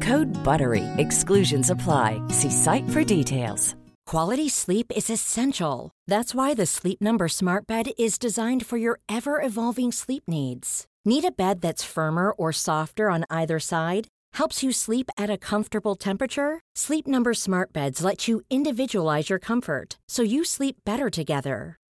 Code BUTTERY. Exclusions apply. See site for details. Quality sleep is essential. That's why the Sleep Number Smart Bed is designed for your ever evolving sleep needs. Need a bed that's firmer or softer on either side? Helps you sleep at a comfortable temperature? Sleep Number Smart Beds let you individualize your comfort so you sleep better together.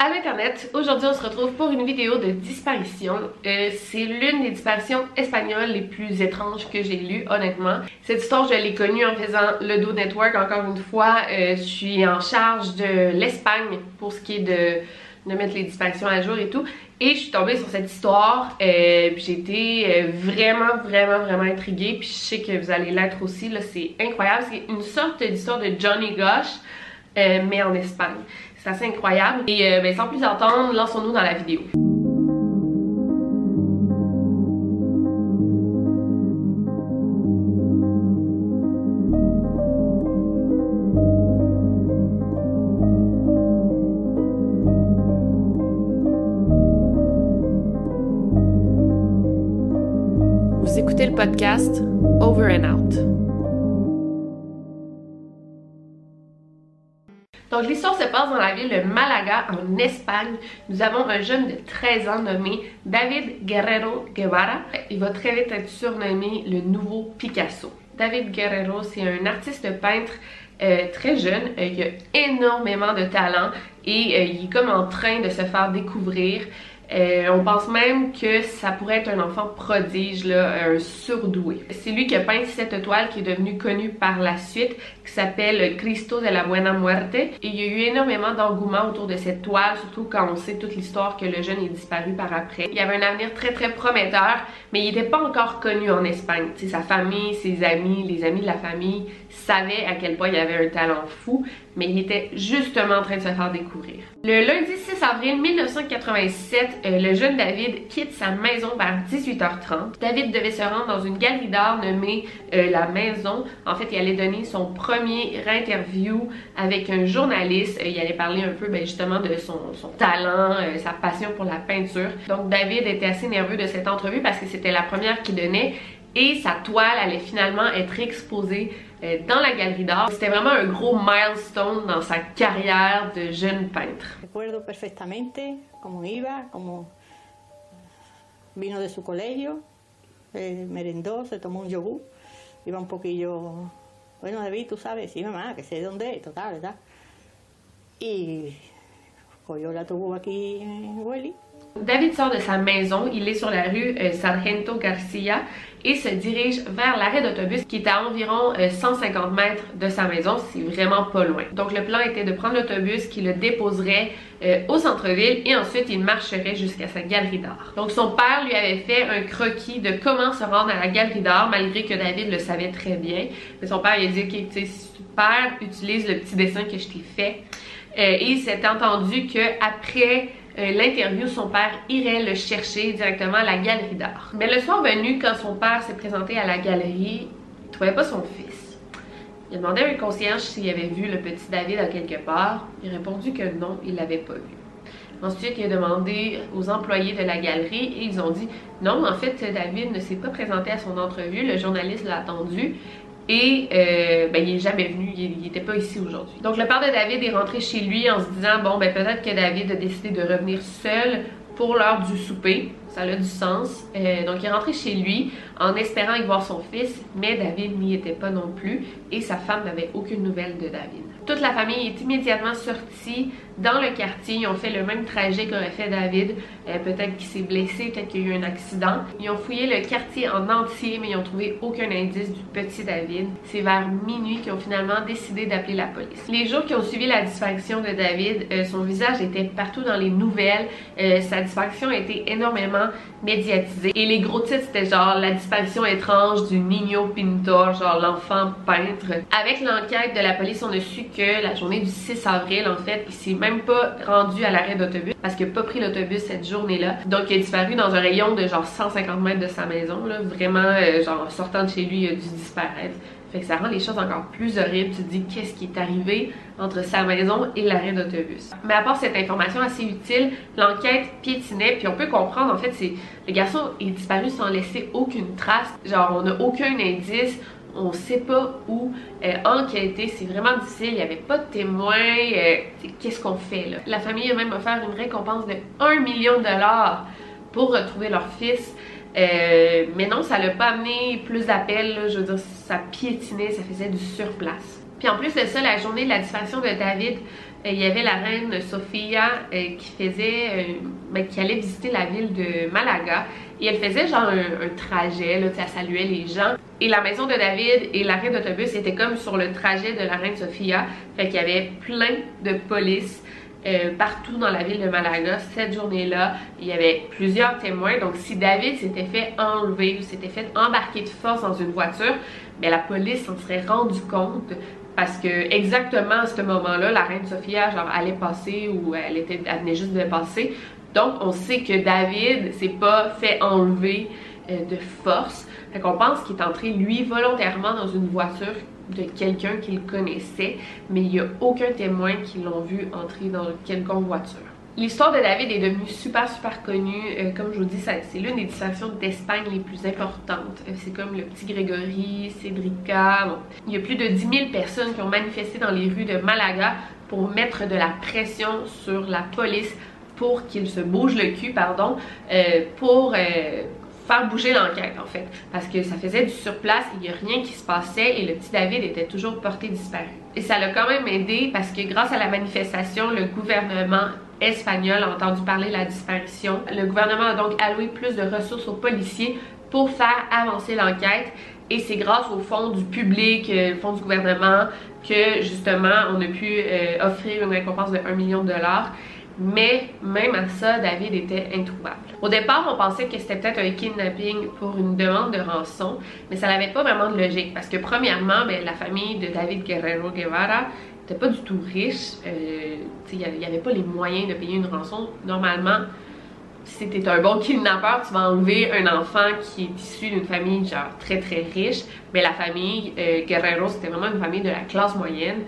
À l'Internet, aujourd'hui on se retrouve pour une vidéo de disparition. Euh, c'est l'une des disparitions espagnoles les plus étranges que j'ai lues, honnêtement. Cette histoire, je l'ai connue en faisant le Do Network. Encore une fois, euh, je suis en charge de l'Espagne pour ce qui est de, mettre les disparitions à jour et tout. Et je suis tombée sur cette histoire, euh, j'ai été euh, vraiment, vraiment, vraiment intriguée. Puis je sais que vous allez l'être aussi, c'est incroyable. C'est une sorte d'histoire de Johnny Gosh, mais en Espagne. C'est assez incroyable. Et euh, ben, sans plus attendre, lançons-nous dans la vidéo. Vous écoutez le podcast Over and Out. Donc l'histoire se passe dans la ville de Malaga en Espagne. Nous avons un jeune de 13 ans nommé David Guerrero Guevara. Il va très vite être surnommé le nouveau Picasso. David Guerrero, c'est un artiste peintre euh, très jeune euh, qui a énormément de talent et euh, il est comme en train de se faire découvrir. Euh, on pense même que ça pourrait être un enfant prodige, là, un surdoué. C'est lui qui a peint cette toile qui est devenue connue par la suite, qui s'appelle Cristo de la Buena Muerte. Et il y a eu énormément d'engouement autour de cette toile, surtout quand on sait toute l'histoire que le jeune est disparu par après. Il avait un avenir très très prometteur, mais il n'était pas encore connu en Espagne. T'sais, sa famille, ses amis, les amis de la famille savaient à quel point il avait un talent fou, mais il était justement en train de se faire découvrir. Le lundi 6 avril 1987, euh, le jeune David quitte sa maison vers 18h30. David devait se rendre dans une galerie d'art nommée euh, La Maison. En fait, il allait donner son premier interview avec un journaliste. Euh, il allait parler un peu ben, justement de son, son talent, sa passion pour la peinture. Donc David était assez nerveux de cette entrevue parce que c'était la première qu'il donnait et sa toile allait finalement être exposée euh, dans la galerie d'art. C'était vraiment un gros milestone dans sa carrière de jeune peintre. Recuerdo perfectamente cómo iba, cómo vino de su colegio, eh, merendó, se tomó un yogur, iba un poquillo, bueno David, tú sabes, sí mamá, que sé dónde es, total, ¿verdad? Y cogió la tuvo aquí en Welly David sort de sa maison, il est sur la rue euh, Sargento Garcia et se dirige vers l'arrêt d'autobus qui est à environ euh, 150 mètres de sa maison, c'est vraiment pas loin. Donc le plan était de prendre l'autobus qui le déposerait euh, au centre-ville et ensuite il marcherait jusqu'à sa galerie d'art. Donc son père lui avait fait un croquis de comment se rendre à la galerie d'art malgré que David le savait très bien. Mais son père il a dit ok, tu sais, super, utilise le petit dessin que je t'ai fait. Euh, et il s'est entendu que après euh, l'interview, son père irait le chercher directement à la galerie d'art. Mais le soir venu, quand son père s'est présenté à la galerie, il trouvait pas son fils. Il a demandé à un concierge s'il avait vu le petit David à quelque part. Il a répondu que non, il l'avait pas vu. Ensuite, il a demandé aux employés de la galerie et ils ont dit non, en fait, David ne s'est pas présenté à son entrevue, le journaliste l'a attendu et euh, ben, il est jamais venu, il n'était pas ici aujourd'hui. Donc le père de David est rentré chez lui en se disant bon ben peut-être que David a décidé de revenir seul pour l'heure du souper. Ça a du sens. Euh, donc il est rentré chez lui en espérant y voir son fils, mais David n'y était pas non plus et sa femme n'avait aucune nouvelle de David. Toute la famille est immédiatement sortie dans le quartier. Ils ont fait le même trajet qu'aurait fait David. Euh, peut-être qu'il s'est blessé, peut-être qu'il y a eu un accident. Ils ont fouillé le quartier en entier, mais ils n'ont trouvé aucun indice du petit David. C'est vers minuit qu'ils ont finalement décidé d'appeler la police. Les jours qui ont suivi la disparition de David, euh, son visage était partout dans les nouvelles. Euh, sa disparition a été énormément médiatisée. Et les gros titres, c'était genre la disparition étrange du Niño Pintor, genre l'enfant peintre. Avec l'enquête de la police, on a su que la journée du 6 avril, en fait, il s'est même pas rendu à l'arrêt d'autobus parce qu'il n'a pas pris l'autobus cette journée-là. Donc, il a disparu dans un rayon de genre 150 mètres de sa maison, là. Vraiment, euh, genre, sortant de chez lui, il a dû disparaître. Fait que ça rend les choses encore plus horribles. Tu te dis qu'est-ce qui est arrivé entre sa maison et l'arrêt d'autobus? Mais à part cette information assez utile, l'enquête piétinait. Puis on peut comprendre, en fait, c'est le garçon est disparu sans laisser aucune trace. Genre, on n'a aucun indice on sait pas où euh, enquêter, c'est vraiment difficile, il n'y avait pas de témoins, euh, qu'est-ce qu'on fait là? La famille a même offert une récompense de 1 million de dollars pour retrouver leur fils. Euh, mais non, ça l'a pas amené plus d'appels, je veux dire, ça piétinait, ça faisait du surplace. Puis en plus de ça, la journée de la disparition de David, euh, il y avait la reine Sophia qui faisait, ben, qui allait visiter la ville de Malaga et elle faisait genre un, trajet, là, elle saluait les gens. Et la maison de David et l'arrêt d'autobus étaient comme sur le trajet de la reine Sophia, fait qu'il y avait plein de police. partout dans la ville de Malaga cette journée-là. Il y avait plusieurs témoins. Donc, si David s'était fait enlever ou s'était fait embarquer de force dans une voiture, mais ben, la police s'en serait rendu compte parce que exactement à ce moment-là, la reine Sophia genre allait passer ou elle était elle venait juste de passer. Donc on sait que David s'est pas fait enlever euh, de force. Fait qu'on pense qu'il est entré lui volontairement dans une voiture de quelqu'un qu'il connaissait, mais il n'y a aucun témoin qui l'ont vu entrer dans quelconque voiture. L'histoire de David est devenue super super connue. Euh, comme je vous dis, c'est l'une des distractions d'Espagne les plus importantes. Euh, c'est comme le petit Grégory, Cédrica. Il y a plus de 10 000 personnes qui ont manifesté dans les rues de Malaga pour mettre de la pression sur la police pour qu'il se bouge le cul, pardon, euh, pour faire bouger l'enquête en fait. Parce que ça faisait du surplace, il n'y a rien qui se passait et le petit David était toujours porté disparu. Et ça l'a quand même aidé parce que grâce à la manifestation, le gouvernement espagnol a entendu parler de la disparition. Le gouvernement a donc alloué plus de ressources aux policiers pour faire avancer l'enquête et c'est grâce au fonds du public, euh, au fonds du gouvernement que justement on a pu euh, offrir une récompense de 1 million de dollars. Mais même à ça, David était introuvable. Au départ, on pensait que c'était peut-être un kidnapping pour une demande de rançon, mais ça n'avait pas vraiment de logique parce que premièrement, ben, la famille de David Guerrero Guevara n'était pas du tout riche. Euh, il n'y avait pas les moyens de payer une rançon. Normalement, si t'es un bon kidnappeur, tu vas enlever un enfant qui est issu d'une famille genre très très riche. Mais la famille euh, Guerrero, c'était vraiment une famille de la classe moyenne.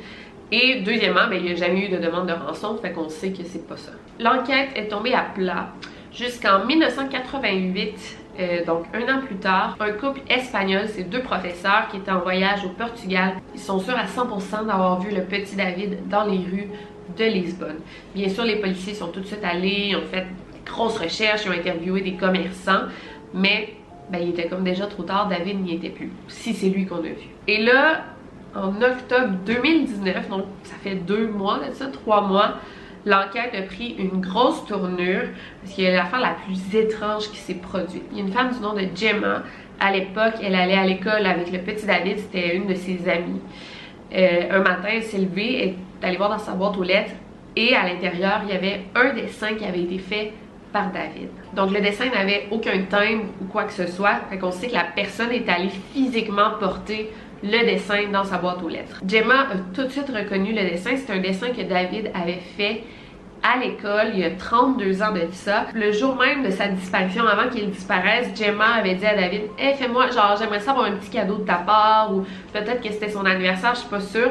Et deuxièmement, ben, il n'y a jamais eu de demande de rançon, fait qu'on sait que c'est pas ça. L'enquête est tombée à plat jusqu'en 1988, euh, donc un an plus tard, un couple espagnol, ces deux professeurs qui étaient en voyage au Portugal, ils sont sûrs à 100% d'avoir vu le petit David dans les rues de Lisbonne. Bien sûr, les policiers sont tout de suite allés, ils ont fait de grosses recherches, ils ont interviewé des commerçants, mais ben, il était comme déjà trop tard, David n'y était plus, si c'est lui qu'on a vu. Et là, en octobre 2019, donc ça fait deux mois de ça, trois mois, l'enquête a pris une grosse tournure parce qu'il y a l'affaire la plus étrange qui s'est produite. Il y a une femme du nom de Gemma. À l'époque, elle allait à l'école avec le petit David, c'était une de ses amies. Euh, un matin, elle s'est levée, elle est allée voir dans sa boîte aux lettres et à l'intérieur, il y avait un dessin qui avait été fait par David. Donc le dessin n'avait aucun timbre ou quoi que ce soit, fait qu'on sait que la personne est allée physiquement porter le dessin dans sa boîte aux lettres. Gemma a tout de suite reconnu le dessin. C'est un dessin que David avait fait à l'école il y a 32 ans de ça. Le jour même de sa disparition, avant qu'il disparaisse, Gemma avait dit à David hey, fais-moi, genre, j'aimerais savoir un petit cadeau de ta part, ou peut-être que c'était son anniversaire, je suis pas sûre.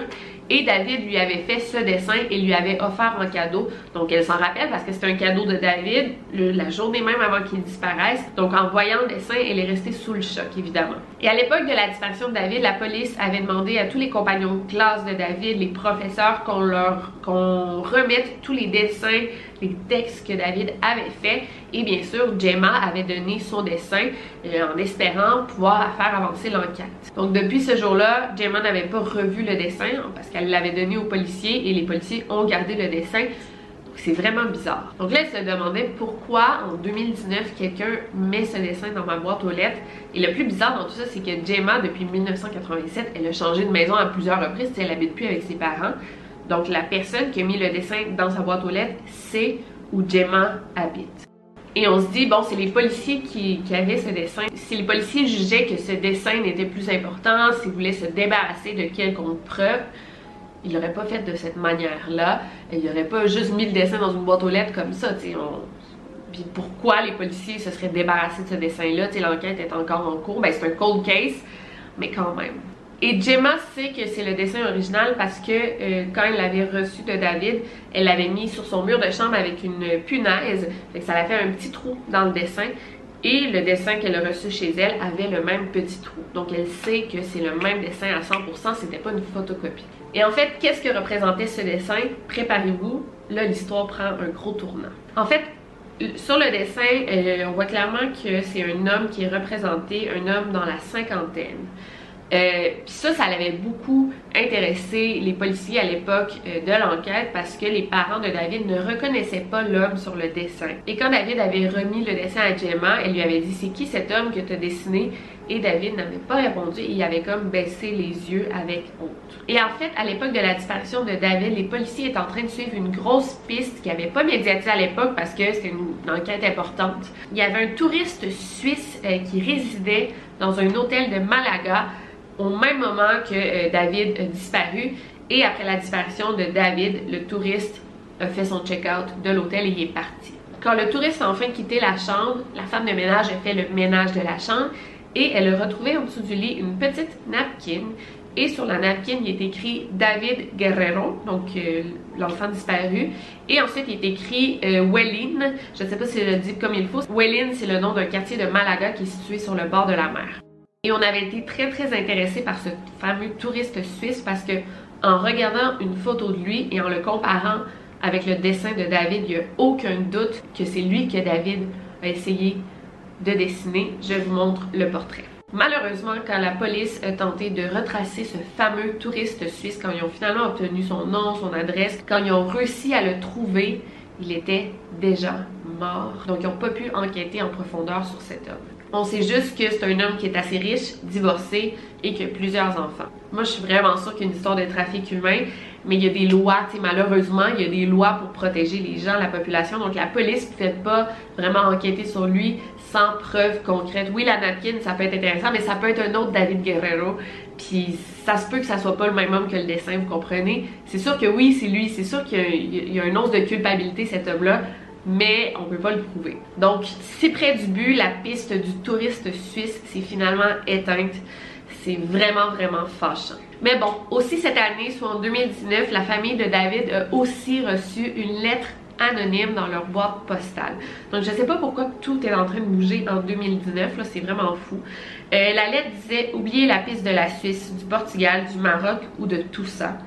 Et David lui avait fait ce dessin et lui avait offert un cadeau. Donc elle s'en rappelle parce que c'était un cadeau de David la journée même avant qu'il disparaisse. Donc en voyant le dessin, elle est restée sous le choc évidemment. Et à l'époque de la disparition de David, la police avait demandé à tous les compagnons de classe de David, les professeurs, qu'on leur qu'on remette tous les dessins les textes que David avait fait et bien sûr Gemma avait donné son dessin euh, en espérant pouvoir faire avancer l'enquête. Donc depuis ce jour-là, Gemma n'avait pas revu le dessin parce qu'elle l'avait donné aux policiers et les policiers ont gardé le dessin. C'est vraiment bizarre. Donc là, elle se demandait pourquoi en 2019 quelqu'un met ce dessin dans ma boîte aux lettres. Et le plus bizarre dans tout ça, c'est que Gemma, depuis 1987, elle a changé de maison à plusieurs reprises. Elle habite plus avec ses parents. Donc la personne qui a mis le dessin dans sa boîte aux lettres sait où Gemma habite. Et on se dit, bon, c'est les policiers qui, avaient ce dessin. Si les policiers jugeaient que ce dessin n'était plus important, s'ils voulaient se débarrasser de quelconque preuve, ils l'auraient pas fait de cette manière-là. Ils n'auraient pas juste mis le dessin dans une boîte aux lettres comme ça. Puis pourquoi les policiers se seraient débarrassés de ce dessin-là? L'enquête est encore en cours. Ben, c'est un cold case, mais quand même. Et Gemma sait que c'est le dessin original parce que euh, quand elle l'avait reçu de David, elle l'avait mis sur son mur de chambre avec une punaise. Fait que ça l'a fait un petit trou dans le dessin. Et le dessin qu'elle a reçu chez elle avait le même petit trou. Donc elle sait que c'est le même dessin à 100%, c'était pas une photocopie. Et en fait, qu'est-ce que représentait ce dessin? Préparez-vous, là l'histoire prend un gros tournant. En fait, sur le dessin, euh, on voit clairement que c'est un homme qui est représenté, un homme dans la cinquantaine. Euh, ça, ça l'avait beaucoup intéressé les policiers à l'époque euh, de l'enquête parce que les parents de David ne reconnaissaient pas l'homme sur le dessin. Et quand David avait remis le dessin à Gemma, elle lui avait dit c'est qui cet homme que tu as dessiné? Et David n'avait pas répondu et il avait comme baissé les yeux avec honte. Et en fait, à l'époque de la disparition de David, les policiers étaient en train de suivre une grosse piste qui n'avait pas médiatisé à l'époque parce que c'était une, enquête importante. Il y avait un touriste suisse euh, qui résidait dans un hôtel de Malaga au même moment que euh, David a disparu. Et après la disparition de David, le touriste a fait son check-out de l'hôtel et il est parti. Quand le touriste a enfin quitté la chambre, la femme de ménage a fait le ménage de la chambre et elle a retrouvé en dessous du lit une petite napkin. Et sur la napkin, il est écrit David Guerrero, donc euh, l'enfant disparu. Et ensuite, il est écrit euh, Wellin. Je ne sais pas si je le dis comme il faut. Wellin, c'est le nom d'un quartier de Malaga qui est situé sur le bord de la mer. Et on avait été très très intéressés par ce fameux touriste suisse parce que en regardant une photo de lui et en le comparant avec le dessin de David, il n'y a aucun doute que c'est lui que David a essayé de dessiner. Je vous montre le portrait. Malheureusement, quand la police a tenté de retracer ce fameux touriste suisse, quand ils ont finalement obtenu son nom, son adresse, quand ils ont réussi à le trouver, il était déjà mort. Donc, ils n'ont pas pu enquêter en profondeur sur cet homme. On sait juste que c'est un homme qui est assez riche, divorcé et qui a plusieurs enfants. Moi, je suis vraiment sûre qu'il y a une histoire de trafic humain, mais il y a des lois, tu malheureusement, il y a des lois pour protéger les gens, la population. Donc, la police ne fait pas vraiment enquêter sur lui sans preuves concrètes. Oui, la napkin, ça peut être intéressant, mais ça peut être un autre David Guerrero. Puis, ça se peut que ça soit pas le même homme que le dessin, vous comprenez? C'est sûr que oui, c'est lui. C'est sûr qu'il y a un once de culpabilité, cet homme-là mais on peut pas le prouver. Donc, si près du but, la piste du touriste suisse s'est finalement éteinte. C'est vraiment, vraiment fâchant. Mais bon, aussi cette année, soit en 2019, la famille de David a aussi reçu une lettre anonyme dans leur boîte postale. Donc je sais pas pourquoi tout est en train de bouger en 2019, là c'est vraiment fou. Euh, la lettre disait « Oubliez la piste de la Suisse, du Portugal, du Maroc ou de tout ça ».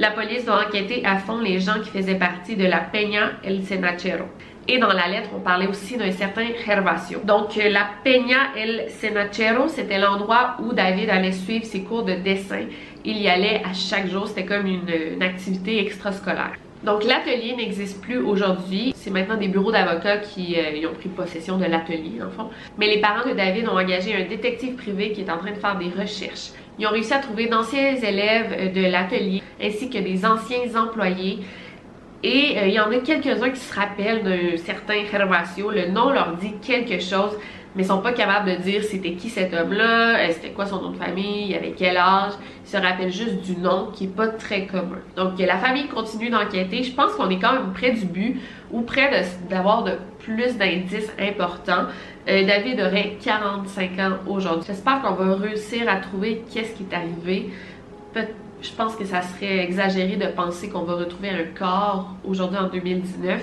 La police doit enquêter à fond les gens qui faisaient partie de la Peña El Senachero. Et dans la lettre, on parlait aussi d'un certain Gervasio. Donc, euh, la Peña El Senachero, c'était l'endroit où David allait suivre ses cours de dessin. Il y allait à chaque jour, c'était comme une, activité extrascolaire. Donc l'atelier n'existe plus aujourd'hui. C'est maintenant des bureaux d'avocats qui euh, ont pris possession de l'atelier, en fond. Mais les parents de David ont engagé un détective privé qui est en train de faire des recherches. Ils ont réussi à trouver d'anciens élèves euh, de l'atelier ainsi que des anciens employés Et euh, il y en a quelques-uns qui se rappellent d'un certain Gervasio. Le nom leur dit quelque chose, mais sont pas capables de dire c'était qui cet homme-là, euh, c'était quoi son nom de famille, il avait quel âge. Ils se rappellent juste du nom qui est pas très commun. Donc la famille continue d'enquêter. Je pense qu'on est quand même près du but ou près d'avoir de, plus d'indices importants. Euh, David aurait 45 ans aujourd'hui. J'espère qu'on va réussir à trouver qu'est-ce qui est arrivé. je pense que ça serait exagéré de penser qu'on va retrouver un corps aujourd'hui en 2019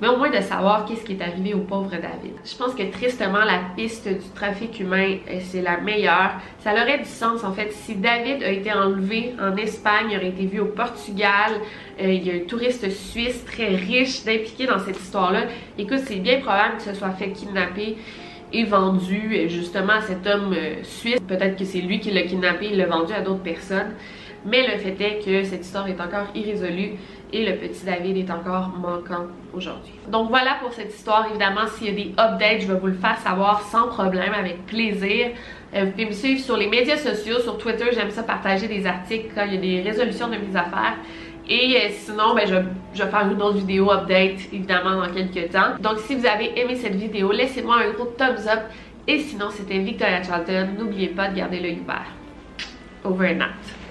mais au moins de savoir qu'est-ce qui est arrivé au pauvre David. Je pense que tristement, la piste du trafic humain, euh, c'est la meilleure. Ça aurait du sens, en fait, si David a été enlevé en Espagne, il aurait été vu au Portugal, euh, il y a un touriste suisse très riche d'impliquer dans cette histoire-là. Écoute, c'est bien probable que ce soit fait kidnapper et vendu euh, justement à cet homme suisse. Peut-être que c'est lui qui l'a kidnappé, il l'a vendu à d'autres personnes. Mais le fait est que cette histoire est encore irrésolue et le petit David est encore manquant aujourd'hui. Donc voilà pour cette histoire. Évidemment, s'il y a des updates, je vais vous le faire savoir sans problème, avec plaisir. Euh, vous pouvez me suivre sur les médias sociaux, sur Twitter, j'aime ça partager des articles quand il y a des résolutions de mes affaires. Et euh, sinon, ben, je, vais faire une autre vidéo update, évidemment, dans quelques temps. Donc si vous avez aimé cette vidéo, laissez-moi un gros thumbs up. Et sinon, c'était Victoria Charlton. N'oubliez pas de garder l'œil ouvert. Over and out.